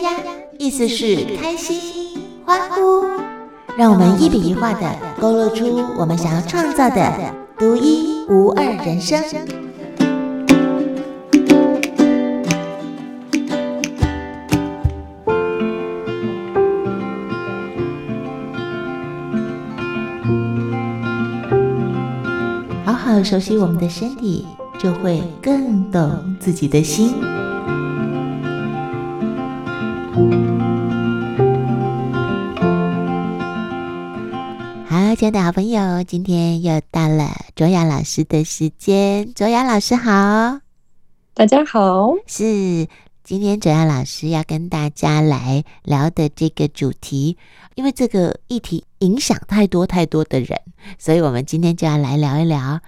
呀呀，意思是开心、欢呼。让我们一笔一画的勾勒出我们想要创造的独一无二人生。好好熟悉我们的身体，就会更懂自己的心。亲爱的好朋友，今天又到了卓雅老师的时间。卓雅老师好，大家好。是今天卓雅老师要跟大家来聊的这个主题，因为这个议题影响太多太多的人，所以我们今天就要来聊一聊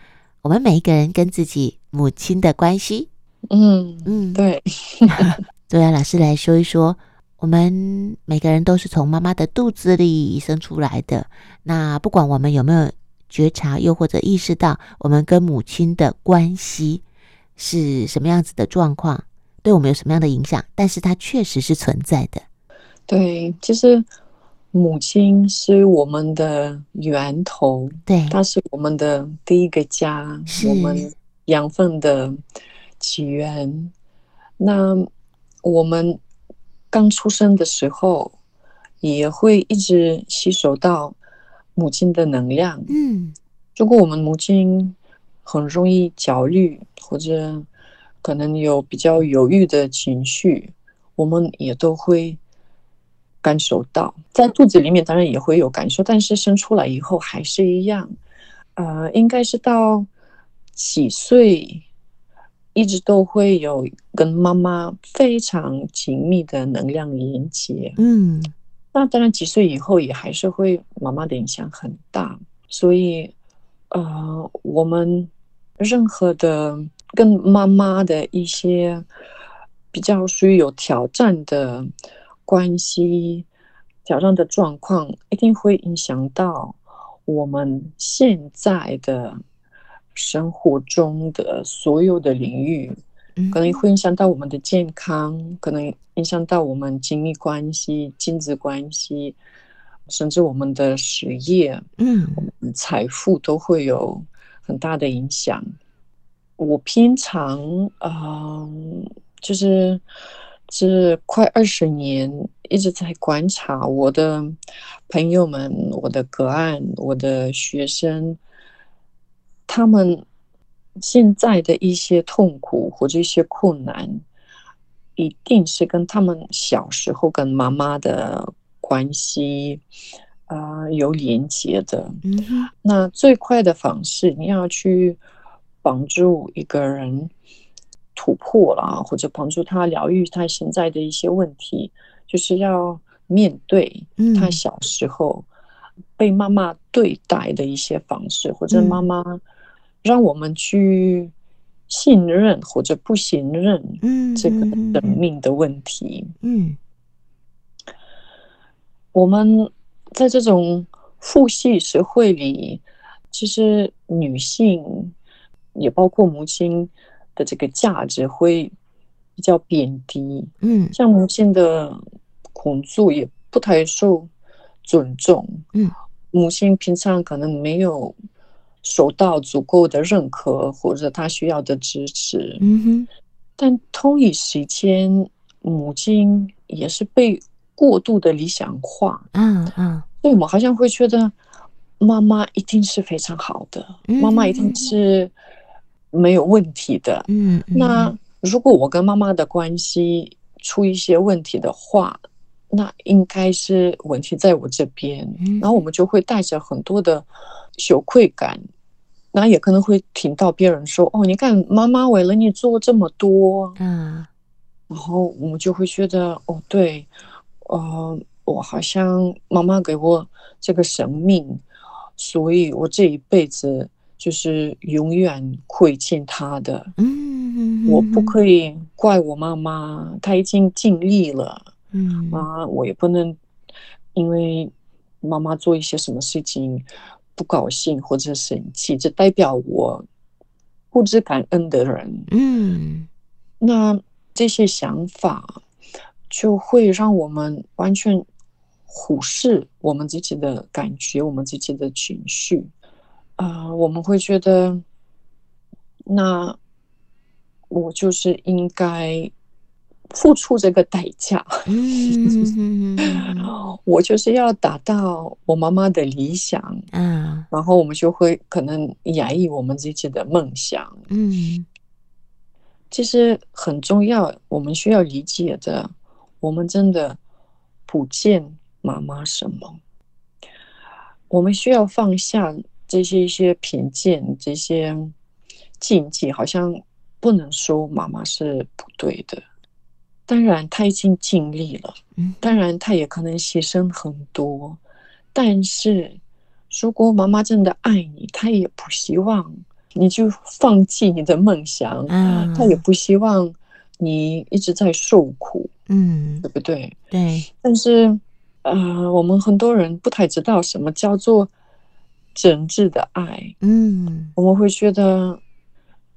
我们每一个人跟自己母亲的关系。嗯嗯，对。卓雅老师来说一说。我们每个人都是从妈妈的肚子里生出来的。那不管我们有没有觉察，又或者意识到我们跟母亲的关系是什么样子的状况，对我们有什么样的影响，但是它确实是存在的。对，其实母亲是我们的源头，对，她是我们的第一个家，是我们养分的起源。那我们。刚出生的时候，也会一直吸收到母亲的能量。嗯，如果我们母亲很容易焦虑，或者可能有比较犹豫的情绪，我们也都会感受到。在肚子里面当然也会有感受，但是生出来以后还是一样。呃，应该是到几岁？一直都会有跟妈妈非常紧密的能量连接，嗯，那当然几岁以后也还是会妈妈的影响很大，所以，呃，我们任何的跟妈妈的一些比较属于有挑战的关系、挑战的状况，一定会影响到我们现在的。生活中的所有的领域，可能会影响到我们的健康，可能影响到我们亲密关系、亲子关系，甚至我们的事业，嗯，我们财富都会有很大的影响。我平常，嗯，就是这快二十年一直在观察我的朋友们、我的个案、我的学生。他们现在的一些痛苦或者一些困难，一定是跟他们小时候跟妈妈的关系啊、呃、有连接的。嗯哼。那最快的方式，你要去帮助一个人突破了，或者帮助他疗愈他现在的一些问题，就是要面对他小时候被妈妈对待的一些方式，或者妈妈。让我们去信任或者不信任这个生命的问题。嗯，我们在这种父系社会里，其实女性也包括母亲的这个价值会比较贬低。嗯，像母亲的工作也不太受尊重。嗯，母亲平常可能没有。受到足够的认可或者他需要的支持，嗯哼，但同一时间，母亲也是被过度的理想化，嗯嗯，所以我们好像会觉得妈妈一定是非常好的，妈妈一定是没有问题的，嗯，那如果我跟妈妈的关系出一些问题的话，那应该是问题在我这边，然后我们就会带着很多的羞愧感。那也可能会听到别人说：“哦，你看妈妈为了你做这么多。”嗯，然后我们就会觉得：“哦，对，呃，我好像妈妈给我这个生命，所以我这一辈子就是永远亏欠她的。嗯，我不可以怪我妈妈，她已经尽力了。嗯，啊，我也不能因为妈妈做一些什么事情。”不高兴或者生气，这代表我不知感恩的人。嗯，那这些想法就会让我们完全忽视我们自己的感觉，我们自己的情绪。啊、呃，我们会觉得，那我就是应该付出这个代价。嗯，我就是要达到我妈妈的理想。嗯，然后我们就会可能压抑我们自己的梦想。嗯，其实很重要，我们需要理解的。我们真的不见妈妈什么，我们需要放下这些一些偏见，这些禁忌，好像不能说妈妈是不对的。当然，他已经尽力了，当然他也可能牺牲很多，但是如果妈妈真的爱你，她也不希望你就放弃你的梦想，她也不希望你一直在受苦。嗯，对不对？对。但是，呃，我们很多人不太知道什么叫做真挚的爱。嗯，我们会觉得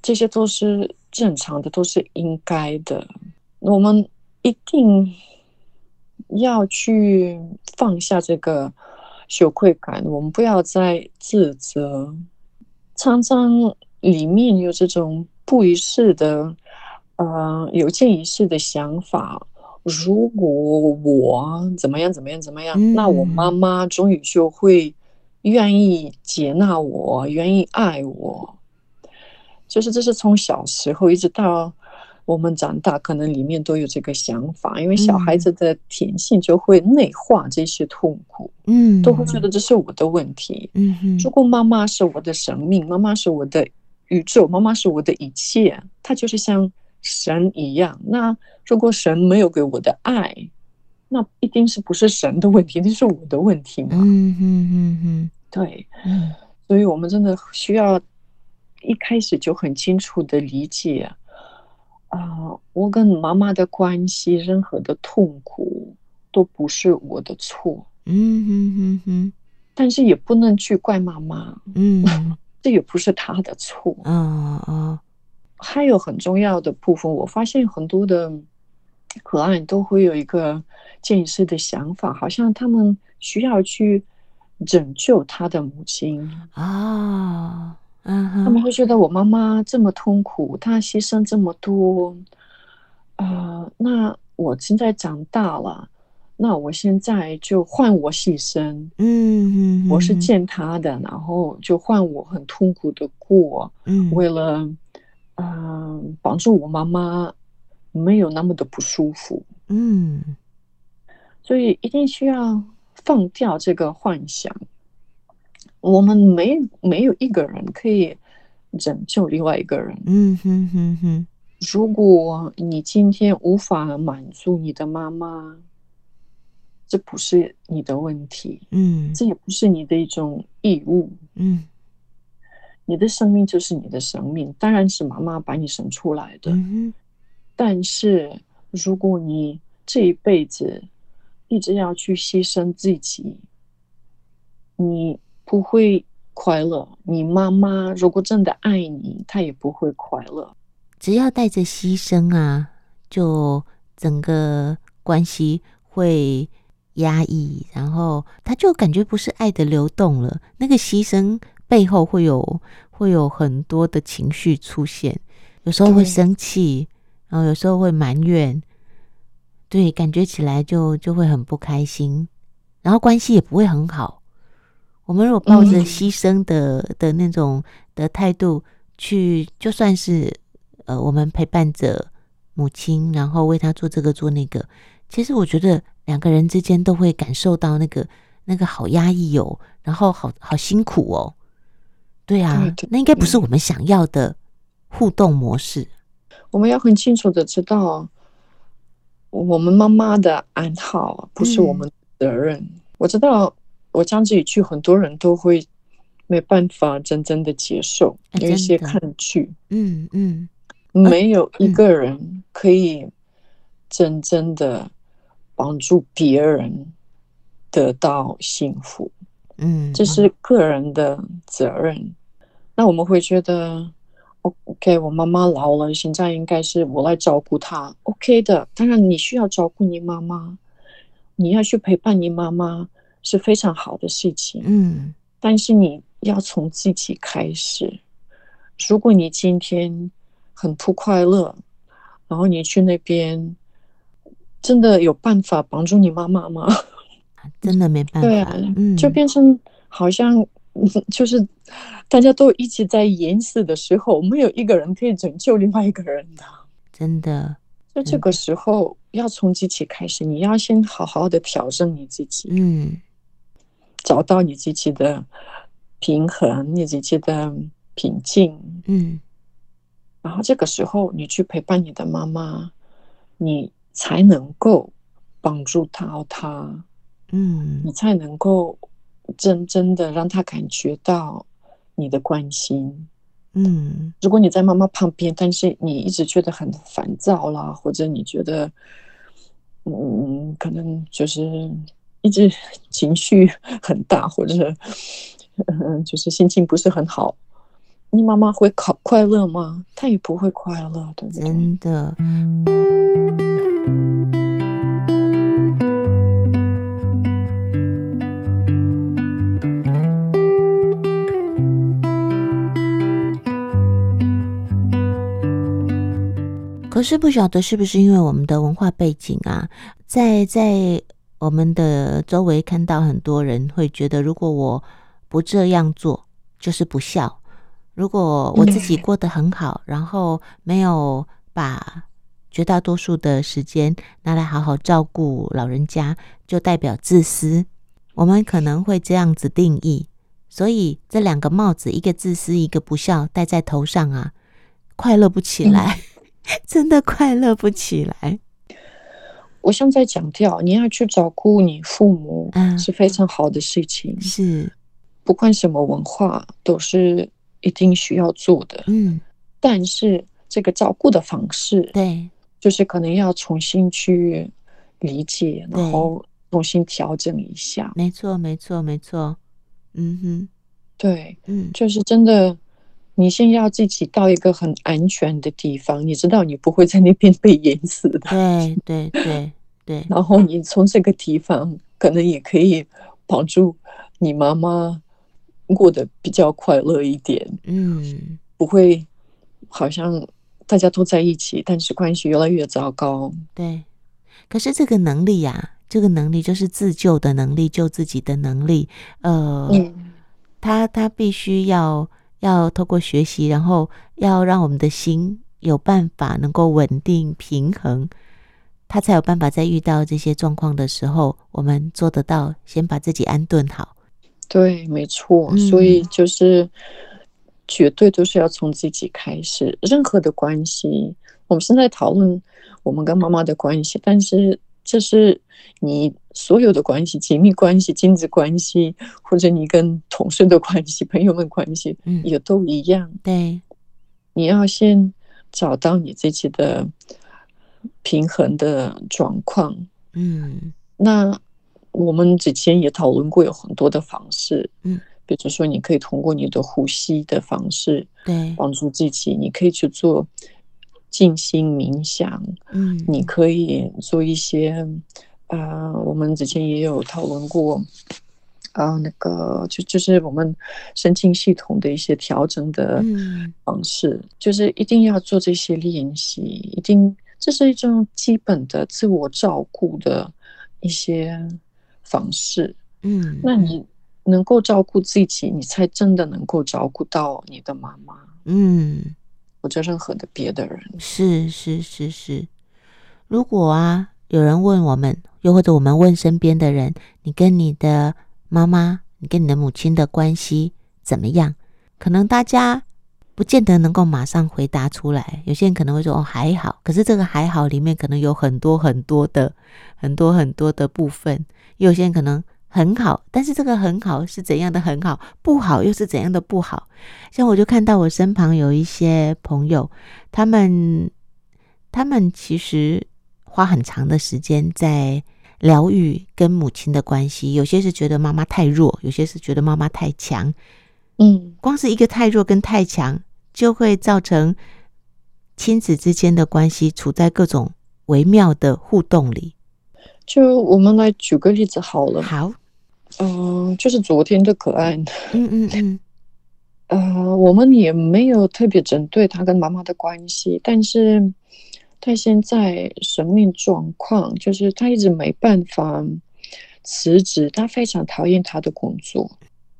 这些都是正常的，都是应该的。我们一定要去放下这个羞愧感，我们不要再自责。常常里面有这种不一致的，呃，有见一世的想法。如果我怎么样怎么样怎么样，嗯、那我妈妈终于就会愿意接纳我，愿意爱我。就是这是从小时候一直到我们长大，可能里面都有这个想法，因为小孩子的天性就会内化这些痛苦，嗯，都会觉得这是我的问题。嗯哼，如果妈妈是我的生命，妈妈是我的宇宙，妈妈是我的一切，她就是像。神一样，那如果神没有给我的爱，那一定是不是神的问题，那是我的问题嘛？嗯嗯嗯嗯，对，嗯，所以我们真的需要一开始就很清楚的理解，啊、呃，我跟妈妈的关系，任何的痛苦都不是我的错。嗯哼哼哼，但是也不能去怪妈妈，嗯，这也不是她的错。嗯嗯。还有很重要的部分，我发现很多的可爱都会有一个潜意识的想法，好像他们需要去拯救他的母亲啊，嗯，他们会觉得我妈妈这么痛苦，她牺牲这么多，啊、呃，那我现在长大了，那我现在就换我牺牲，嗯，我是见他的，然后就换我很痛苦的过，嗯，为了。嗯，帮助我妈妈没有那么的不舒服。嗯，所以一定需要放掉这个幻想。我们没没有一个人可以拯救另外一个人。嗯哼哼哼。如果你今天无法满足你的妈妈，这不是你的问题。嗯，这也不是你的一种义务。嗯。你的生命就是你的生命，当然是妈妈把你生出来的。嗯、但是，如果你这一辈子一直要去牺牲自己，你不会快乐。你妈妈如果真的爱你，她也不会快乐。只要带着牺牲啊，就整个关系会压抑，然后他就感觉不是爱的流动了。那个牺牲。背后会有会有很多的情绪出现，有时候会生气，然后有时候会埋怨，对，感觉起来就就会很不开心，然后关系也不会很好。我们如果抱着牺牲的、嗯、的那种的态度去，就算是呃，我们陪伴着母亲，然后为她做这个做那个，其实我觉得两个人之间都会感受到那个那个好压抑哦，然后好好辛苦哦。对啊，对对，那应该不是我们想要的互动模式。嗯，我们要很清楚的知道，我们妈妈的安好不是我们的责任。嗯，我知道，我讲这一句，很多人都会没办法真正的接受。有一些抗拒，嗯嗯，没有一个人可以真正的帮助别人得到幸福。嗯，这是个人的责任。那我们会觉得，OK，，OK，我妈妈老了，现在应该是我来照顾她，OK 的。当然，你需要照顾你妈妈，你要去陪伴你妈妈是非常好的事情。嗯，但是你要从自己开始。如果你今天很不快乐，然后你去那边，真的有办法帮助你妈妈吗？真的没办法。对啊，嗯，就变成好像就是大家都一起在淹死的时候，没有一个人可以拯救另外一个人的。真的，就这个时候要从自己开始，你要先好好的调整你自己，嗯，找到你自己的平衡，你自己的。平静，嗯，然后这个时候你去陪伴你的妈妈，你才能够帮助到她，嗯，你才能够真真的让她感觉到你的关心，嗯。如果你在妈妈旁边，但是你一直觉得很烦躁啦，或者你觉得，嗯，可能就是一直情绪很大，或者，嗯，就是心情不是很好。你妈妈会快快乐吗？她也不会快乐，对不对？真的。可是不晓得是不是因为我们的文化背景啊，在在我们的周围看到很多人会觉得，如果我不这样做，就是不孝。如果我自己过得很好，然后没有把绝大多数的时间拿来好好照顾老人家，就代表自私。我们可能会这样子定义，所以这两个帽子，一个自私，一个不孝，戴在头上啊，快乐不起来，真的快乐不起来。我现在强调，你要去照顾你父母，是非常好的事情。嗯，是，不管什么文化，都是。一定需要做的，嗯，但是这个照顾的方式，对，就是可能要重新去理解，然后重新调整一下。没错，没错，没错。嗯哼，对，嗯，就是真的，你先要自己到一个很安全的地方，你知道你不会在那边被淹死的。对，对，对，对。然后你从这个地方，可能也可以帮助你妈妈。过得比较快乐一点，嗯，不会好像大家都在一起，但是关系越来越糟糕。对，可是这个能力呀、啊，这个能力就是自救的能力，救自己的能力。呃，嗯、他他必须要要透过学习，然后要让我们的心有办法能够稳定平衡，他才有办法在遇到这些状况的时候，我们做得到，先把自己安顿好。对，没错，所以就是绝对都是要从自己开始。任何的关系，我们现在讨论我们跟妈妈的关系，但是这是你所有的关系，亲密关系、亲子关系，或者你跟同事的关系、朋友们关系，也都一样。对，你要先找到你自己的平衡的状况。嗯，那。我们之前也讨论过有很多的方式，嗯，比如说你可以通过你的呼吸的方式，对，帮助自己。你可以去做静心冥想，嗯，你可以做一些，啊、呃，我们之前也有讨论过，啊、呃，那个就就是我们神经系统的一些调整的方式，嗯、就是一定要做这些练习，一定这是一种基本的自我照顾的一些。方式，嗯，那你能够照顾自己，你才真的能够照顾到你的妈妈，嗯，或者任何的别的人。是是是是。如果啊，有人问我们，又或者我们问身边的人，你跟你的妈妈，你跟你的母亲的关系怎么样？可能大家不见得能够马上回答出来。有些人可能会说哦，还好，可是这个还好里面可能有很多很多的很多很多的部分。有些人可能很好，但是这个很好是怎样的很好？不好又是怎样的不好？像我就看到我身旁有一些朋友，他们他们其实花很长的时间在疗愈跟母亲的关系。有些是觉得妈妈太弱，有些是觉得妈妈太强。嗯，光是一个太弱跟太强，就会造成亲子之间的关系处在各种微妙的互动里。就我们来举个例子好了。好，嗯、呃，就是昨天的可爱。嗯嗯嗯。呃，我们也没有特别针对他跟妈妈的关系，但是他现在生命状况就是他一直没办法辞职，他非常讨厌他的工作，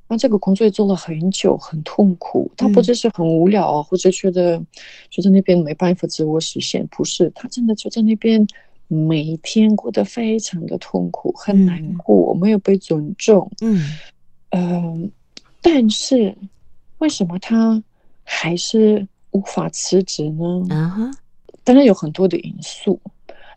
那这个工作也做了很久，很痛苦。他不只是很无聊啊，或者觉得就在那边没办法自我实现，不是，他真的就在那边每天过得非常的痛苦，很难过，没有被尊重。嗯，呃，但是。为什么他还是无法辞职呢？啊哈，当然有很多的因素，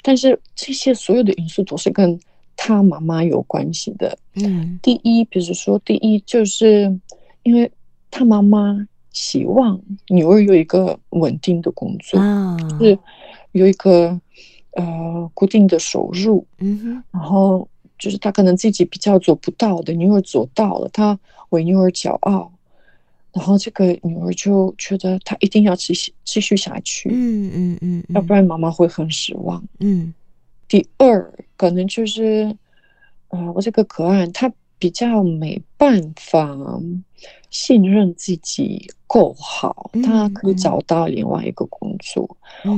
但是这些所有的因素都是跟他妈妈有关系的。嗯，第一，比如说，第一就是因为他妈妈希望女儿有一个稳定的工作，啊，是有一个呃固定的收入。嗯哼，然后就是他可能自己比较做不到的，女儿做到了，他为女儿骄傲。然后这个女儿就觉得她一定要继续继续下去，嗯嗯嗯，要不然妈妈会很失望。嗯，第二可能就是，呃，我这个个案他比较没办法信任自己够好，他可以找到另外一个工作，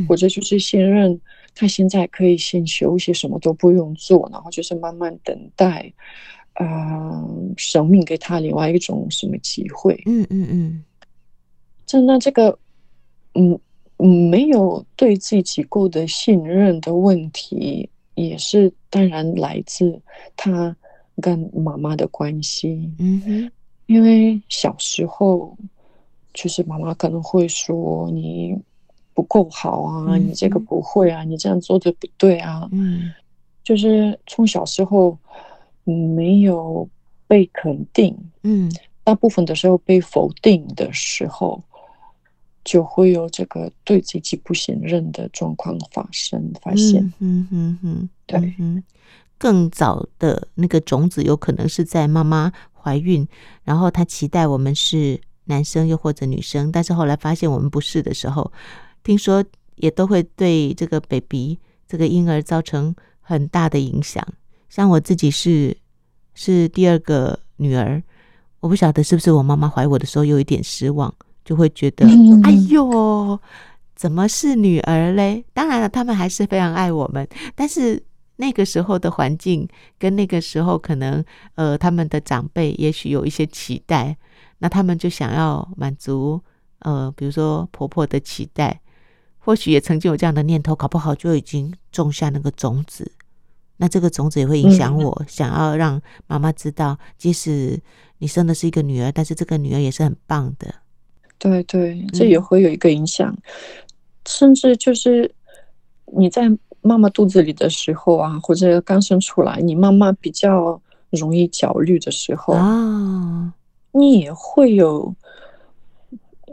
或者就是信任他现在可以先休息，什么都不用做，然后就是慢慢等待。啊、呃，生命给他另外一种什么机会？嗯嗯嗯，真的这个，嗯嗯，没有对自己够的信任的问题，也是当然来自他跟妈妈的关系。嗯哼，因为小时候，就是妈妈可能会说你不够好啊，嗯、你这个不会啊，你这样做的不对啊。嗯，就是从小时候。没有被肯定，嗯，大部分的时候被否定的时候，就会有这个对自己不信任的状况发生，发现，嗯嗯嗯，对，嗯，更早的那个种子有可能是在妈妈怀孕，然后她期待我们是男生又或者女生，但是后来发现我们不是的时候，听说也都会对这个 baby 这个婴儿造成很大的影响。像我自己是是第二个女儿，我不晓得是不是我妈妈怀我的时候有一点失望，就会觉得，哎呦，怎么是女儿嘞？当然了，他们还是非常爱我们，但是那个时候的环境跟那个时候可能，呃，他们的长辈也许有一些期待，那他们就想要满足，呃，比如说婆婆的期待，或许也曾经有这样的念头，搞不好就已经种下那个种子。那这个种子也会影响我，想要让妈妈知道，即使你生的是一个女儿，但是这个女儿也是很棒的。对对，这也会有一个影响，嗯、甚至就是你在妈妈肚子里的时候啊，或者刚生出来，你妈妈比较容易焦虑的时候啊，你也会有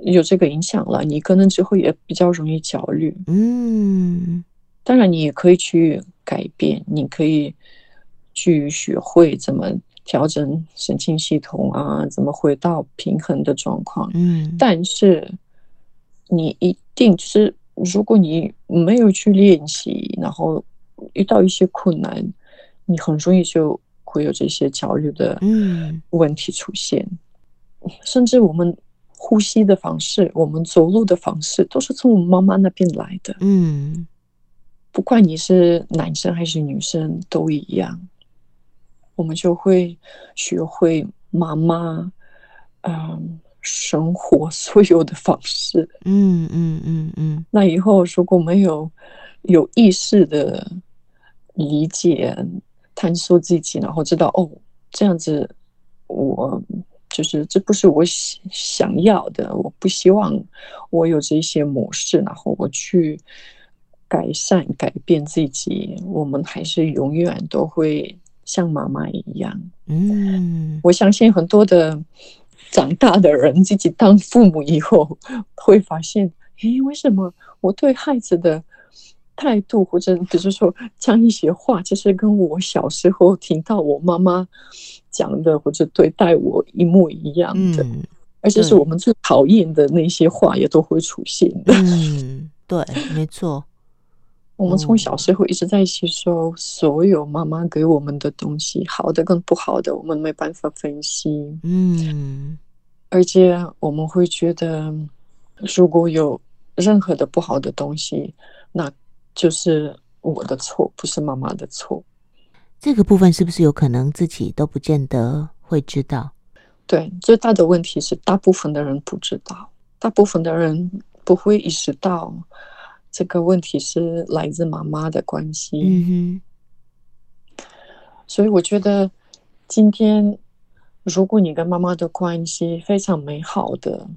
有这个影响了。你可能之后也比较容易焦虑。嗯，当然你也可以去。改变，你可以去学会怎么调整神经系统啊，怎么回到平衡的状况。嗯，但是你一定就是，如果你没有去练习，然后遇到一些困难，你很容易就会有这些焦虑的问题出现。嗯，甚至我们呼吸的方式，我们走路的方式，都是从妈妈那边来的。嗯。不管你是男生还是女生都一样，我们就会学会妈妈，嗯，生活 所有的方式。嗯嗯嗯嗯。那以后如果没有有意识的理解、探索自己，然后知道哦，这样子我就是这不是我想要的，我不希望我有这些模式，然后我去。改善、改变自己，我们还是永远都会像妈妈一样。嗯，我相信很多的长大的人自己当父母以后，会发现，诶，为什么我对孩子的态度，或者比如说讲一些话，就是跟我小时候听到我妈妈讲的，或者对待我一模一样的，嗯，而且是我们最讨厌的那些话，也都会出现的。嗯对，没错。我们从小时候一直在吸收所有妈妈给我们的东西，好的跟不好的，我们没办法分析。嗯，而且我们会觉得，如果有任何的不好的东西，那就是我的错，不是妈妈的错。这个部分是不是有可能自己都不见得会知道？对，最大的问题是大部分的人不知道，大部分的人不会意识到。这个问题是来自妈妈的关系，嗯哼，所以我觉得今天如果你跟妈妈的关系非常美好的，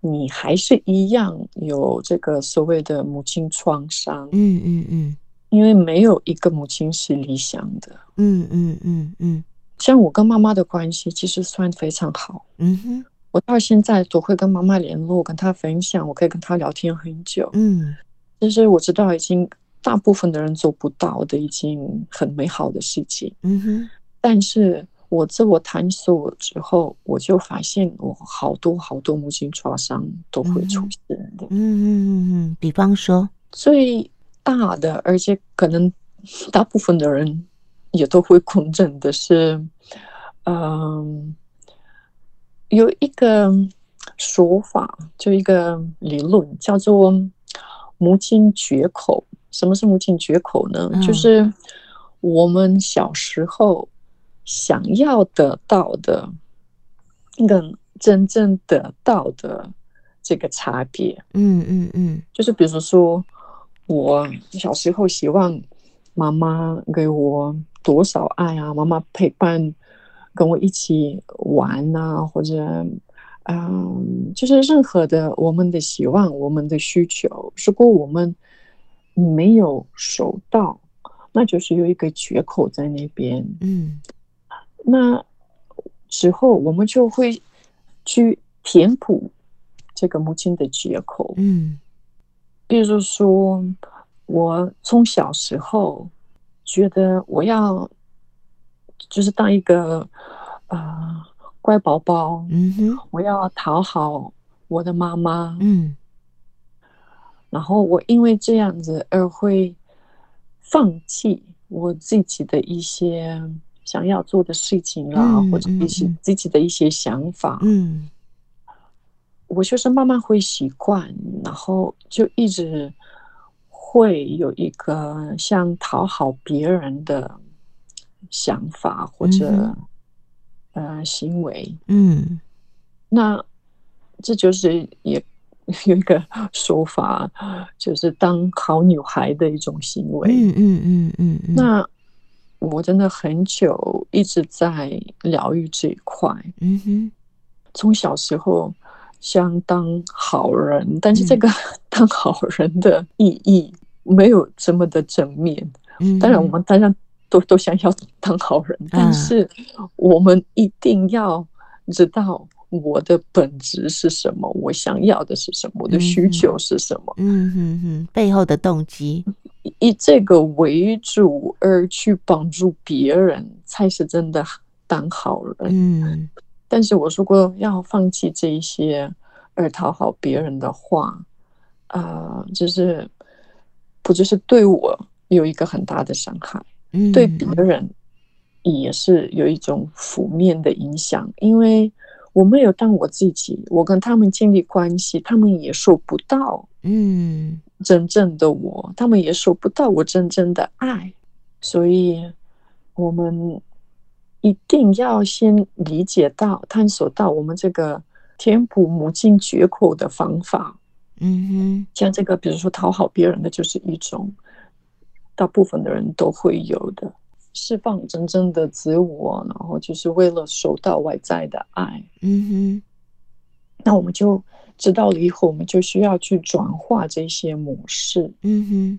你还是一样有这个所谓的母亲创伤，嗯嗯嗯，因为没有一个母亲是理想的，嗯嗯嗯嗯，像我跟妈妈的关系其实算非常好，嗯哼。我到现在都会跟妈妈联络，跟她分享，我可以跟她聊天很久。嗯，其实我知道已经大部分的人做不到的，已经很美好的事情。嗯哼。但是我自我探索之后，我就发现我好多好多母亲创伤都会出现的。嗯嗯嗯嗯。比方说，最大的，而且可能大部分的人也都会共振的是，嗯。有一个说法，就一个理论，叫做母亲绝口。什么是母亲绝口呢？嗯、就是我们小时候想要得到的，跟真正得到的这个差别。嗯嗯嗯，就是比如说，我小时候希望妈妈给我多少爱啊，妈妈陪伴。跟我一起玩啊，或者，嗯，就是任何的我们的希望、我们的需求，如果我们没有收到，那就是有一个缺口在那边。嗯，那之后我们就会去填补这个母亲的缺口。嗯，比如说，我从小时候觉得我要。就是当一个啊、呃、乖宝宝，嗯哼，我要讨好我的妈妈，嗯，然后我因为这样子而会放弃我自己的一些想要做的事情啦，嗯、或者一些自己的一些想法，嗯，我就是慢慢会习惯，然后就一直会有一个像讨好别人的。想法或者、嗯、呃行为，嗯，那这就是也有一个说法，就是当好女孩的一种行为。嗯嗯嗯嗯。那我真的很久一直在疗愈这一块。嗯哼，从小时候想当好人，但是这个 当好人的意义没有这么的正面。嗯，当然我们当然。都都想要当好人，但是我们一定要知道我的本质是什么，我想要的是什么，我的需求是什么。嗯哼哼，背后的动机以这个为主而去帮助别人，才是真的当好人。嗯，但是我如果要放弃这一些而讨好别人的话，啊、呃，就是不就是对我有一个很大的伤害。对别人也是有一种负面的影响，因为我没有当我自己，我跟他们建立关系，他们也收不到，嗯，真正的我，他们也收不到我真正的爱，所以我们一定要先理解到、探索到我们这个填补母亲缺口的方法，嗯哼，像这个，比如说讨好别人的，就是一种。大部分的人都会有的，释放真正的自我，然后就是为了收到外在的爱。嗯哼，那我们就知道了以后，我们就需要去转化这些模式。嗯哼，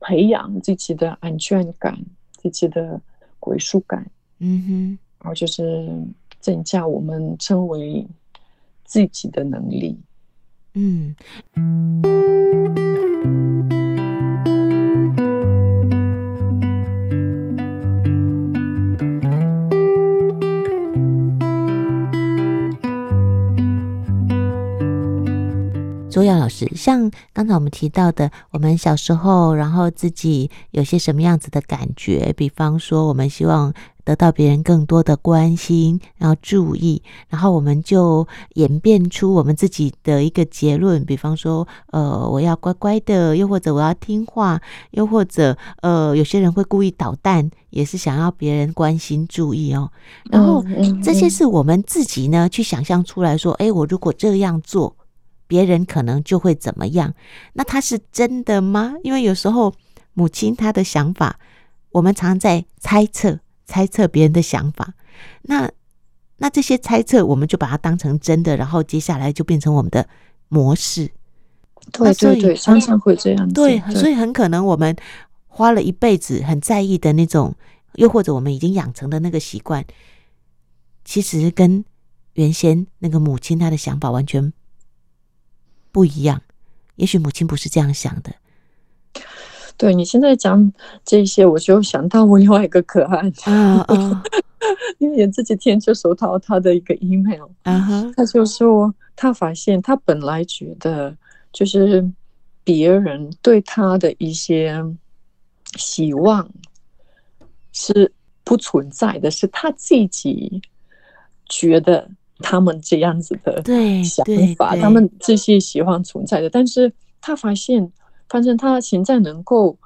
培养自己的安全感，自己的归属感。嗯哼，然后就是增加我们成为自己的能力。嗯。卓雅老师，像刚才我们提到的，我们小时候，然后自己有些什么样子的感觉？比方说，我们希望得到别人更多的关心，然后注意，然后我们就演变出我们自己的一个结论。比方说，呃，我要乖乖的，又或者我要听话，又或者，呃，有些人会故意捣蛋，也是想要别人关心注意哦。然后这些是我们自己呢去想象出来说，哎，我如果这样做。别人可能就会怎么样？那他是真的吗？因为有时候母亲她的想法，我们常在猜测，猜测别人的想法。那那这些猜测，我们就把它当成真的，然后接下来就变成我们的模式。对对对，常常会这样子。对，所以很可能我们花了一辈子很在意的那种，又或者我们已经养成的那个习惯，其实跟原先那个母亲她的想法完全。不一样，也许母亲不是这样想的。对，你现在讲这些，我就想到我另外一个个案啊啊，因为自己天就收到他的一个 email 啊哈，他就说他发现他本来觉得就是别人对他的一些希望是不存在的，是他自己觉得。他们这样子的想法，他们这些喜欢存在的，但是他发现，反正他现在能够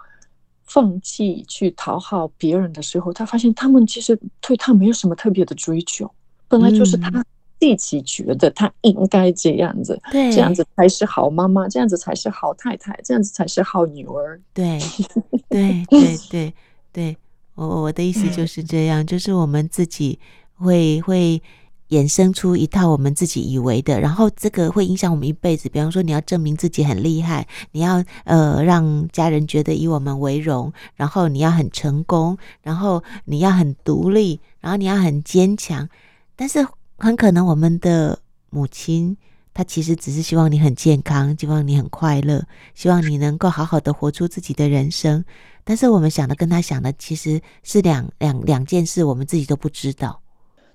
放弃去讨好别人的时候，他发现他们其实对他没有什么特别的追求，本来就是他自己觉得他应该这样子，对，这样子才是好妈妈，这样子才是好太太，这样子才是好女儿。对，对，对，对，对，我我的意思就是这样，就是我们自己会会。衍生出一套我们自己以为的，然后这个会影响我们一辈子。比方说，你要证明自己很厉害，你要呃让家人觉得以我们为荣，然后你要很成功，然后你要很独立，然后你要很坚强。但是很可能我们的母亲，她其实只是希望你很健康，希望你很快乐，希望你能够好好的活出自己的人生。但是我们想的跟她想的其实是两两两件事，我们自己都不知道。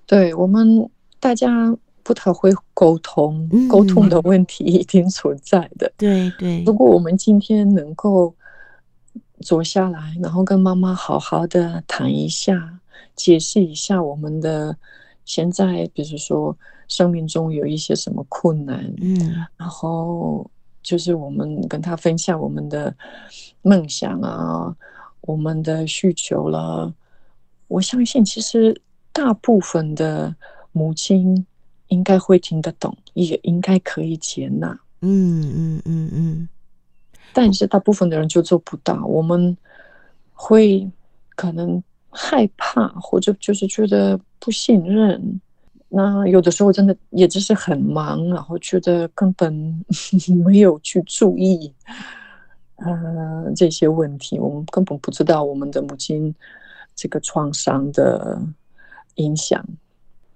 对我们。大家不太会沟通，沟通的问题一定存在的。嗯、对对，如果我们今天能够坐下来，然后跟妈妈好好的谈一下，解释一下我们的现在，比如说生命中有一些什么困难，嗯，然后就是我们跟他分享我们的梦想啊，我们的需求了。我相信，其实大部分的。母亲应该会听得懂，也应该可以接纳。嗯嗯嗯嗯。但是大部分的人就做不到。我们会可能害怕，或者就是觉得不信任。那有的时候真的也只是很忙，然后觉得根本 没有去注意，呃，这些问题。我们根本不知道我们的母亲这个创伤的影响。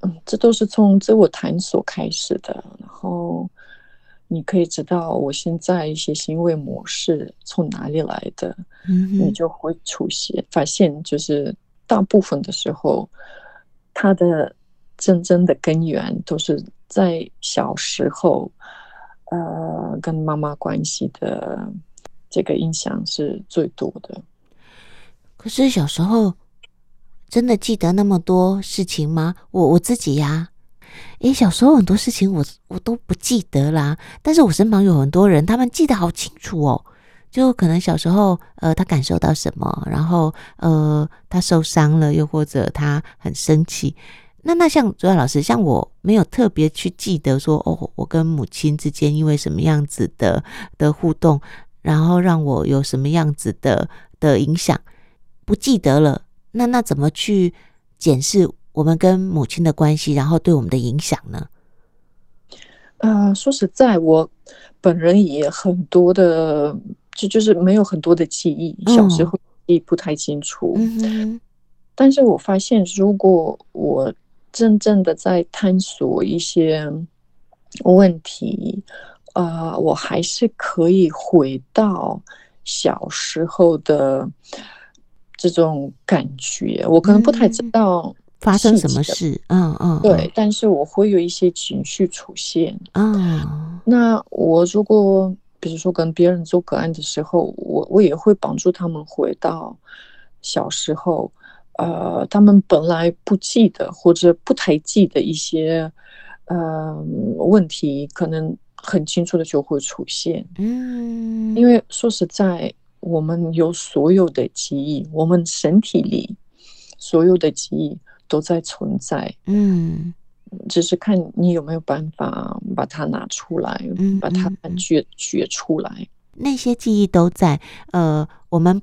嗯，这都是从自我探索开始的。然后你可以知道我现在一些行为模式从哪里来的，嗯，你就会出现发现，就是大部分的时候，它的真正的根源都是在小时候，呃，跟妈妈关系的这个印象是最多的。可是小时候。真的记得那么多事情吗？我我自己呀，诶，小时候很多事情我我都不记得啦。但是我身旁有很多人，他们记得好清楚哦。就可能小时候，呃，他感受到什么，然后呃，他受伤了，又或者他很生气。那那像卓雅老师，像我没有特别去记得说，哦，我跟母亲之间因为什么样子的的互动，然后让我有什么样子的的影响，不记得了。那那怎么去检视我们跟母亲的关系，然后对我们的影响呢？呃，说实在，我本人也很多的，就就是没有很多的记忆，小时候记忆不太清楚。嗯，但是我发现，如果我真正的在探索一些问题，啊、呃，我还是可以回到小时候的。这种感觉，我可能不太知道发生什么事，嗯嗯，对，嗯、但是我会有一些情绪出现，嗯，那我如果比如说跟别人做个案的时候，我我也会帮助他们回到小时候，呃，他们本来不记得或者不太记得一些呃问题，可能很清楚的就会出现，嗯，因为说实在，我们有所有的记忆，我们身体里所有的记忆。都在存在，嗯，只是看你有没有办法把它拿出来，嗯，把它掘掘出来。那些记忆都在，呃，我们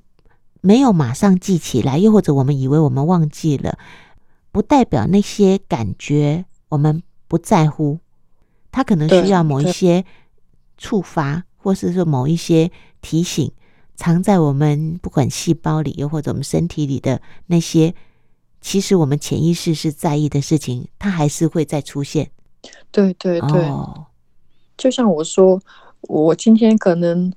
没有马上记起来，又或者我们以为我们忘记了，不代表那些感觉我们不在乎。它可能需要某一些触发，或是说某一些提醒，藏在我们不管细胞里，又或者我们身体里的那些。其实我们潜意识是在意的事情，它还是会再出现。对对对，哦、就像我说，我今天可能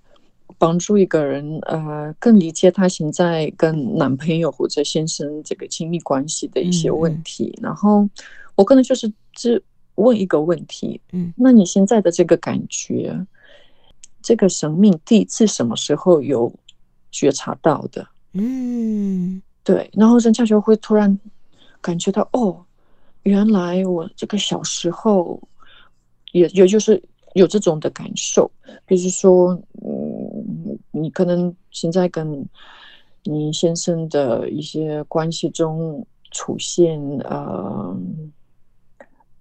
帮助一个人，呃，更理解他现在跟男朋友或者先生这个亲密关系的一些问题，嗯、然后我可能就是只问一个问题，嗯，那你现在的这个感觉，这个生命第一次什么时候有觉察到的？嗯。对，然后人家就会突然感觉到，哦，原来我这个小时候也也就是有这种的感受，比如说，嗯，你可能现在跟你先生的一些关系中出现，呃，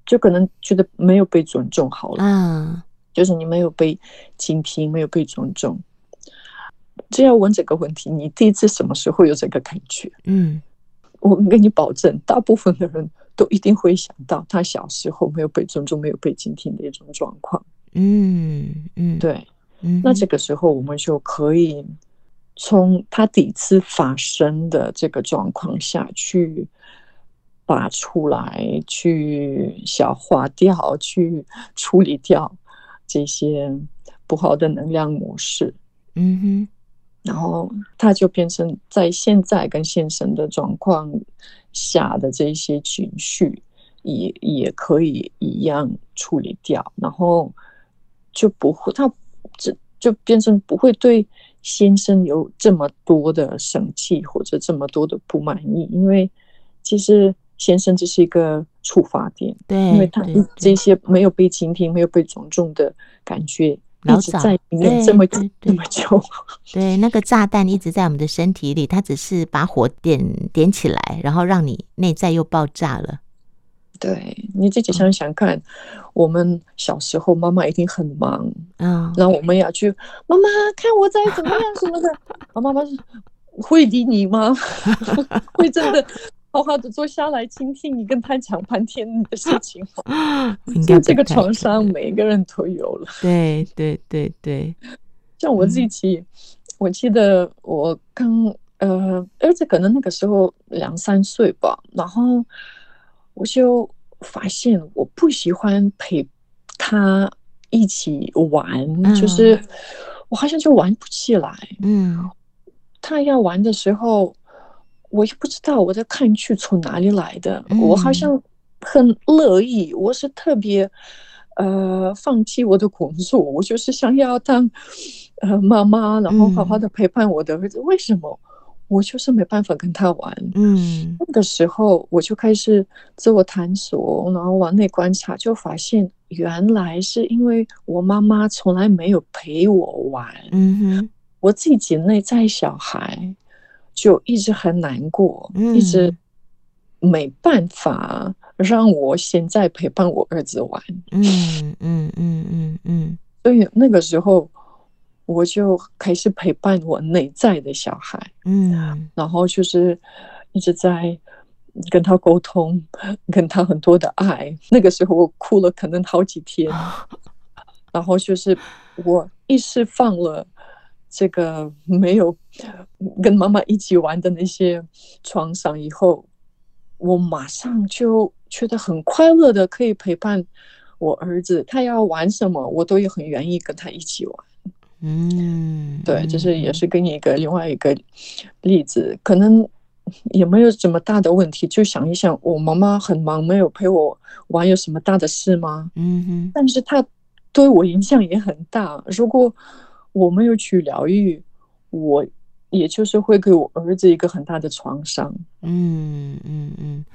就可能觉得没有被尊重，好了，嗯，就是你没有被倾听，没有被尊重。只要问这个问题，你第一次什么时候有这个感觉？嗯，我跟你保证，大部分的人都一定会想到他小时候没有被尊重、没有被倾听的一种状况。嗯嗯，对，嗯，那这个时候我们就可以从他第一次发生的这个状况下去拔出来，去消化掉、去处理掉这些不好的能量模式。嗯哼。然后他就变成在现在跟现生的状况下的这些情绪也也可以一样处理掉，然后就不会他这就变成不会对先生有这么多的生气或者这么多的不满意，因为其实先生只是一个触发点，对，因为他这些没有被倾听、没有被尊重的感觉。一直在里面这么，这么久，对，那个炸弹一直在我们的身体里，它只是把火点点起来，然后让你内在又爆炸了。对，你自己想想看，嗯、我们小时候妈妈一定很忙，嗯，然后我们要去，妈妈看我在怎么样什么的，妈妈妈会理你吗？会真的？好好的坐下来倾听你跟他讲半天你的事情，应该这个床上每个人都有了。对对对对，像我自己，嗯、我记得我刚呃儿子可能那个时候两三岁吧，然后我就发现我不喜欢陪他一起玩，嗯、就是我好像就玩不起来。嗯，他要玩的时候。我也不知道我的抗拒从哪里来的，嗯、我好像很乐意，我是特别呃放弃我的工作，我就是想要当呃妈妈，然后好好的陪伴我的儿子。嗯、为什么我就是没办法跟他玩？嗯，那个时候我就开始自我探索，然后往内观察，就发现原来是因为我妈妈从来没有陪我玩。嗯哼，我自己内在小孩。就一直很难过，嗯、一直没办法让我现在陪伴我儿子玩。嗯嗯嗯嗯嗯，嗯，所以那个时候我就开始陪伴我内在的小孩。嗯，然后就是一直在跟他沟通，跟他很多的爱。那个时候我哭了可能好几天，然后就是我一释放了。这个 没有跟妈妈一起玩的那些创伤以后，我马上就觉得很快乐的可以陪伴我儿子，他要玩什么，我都也很愿意跟他一起玩。嗯，对，就是也是给你一个另外一个例子，可能也没有什么大的问题，就想一想，我妈妈很忙，没有陪我玩，有什么大的事吗？嗯哼。但是她对我影响也很大。如果我没有去疗愈我也就是会给我儿子一个很大的创伤。嗯嗯嗯。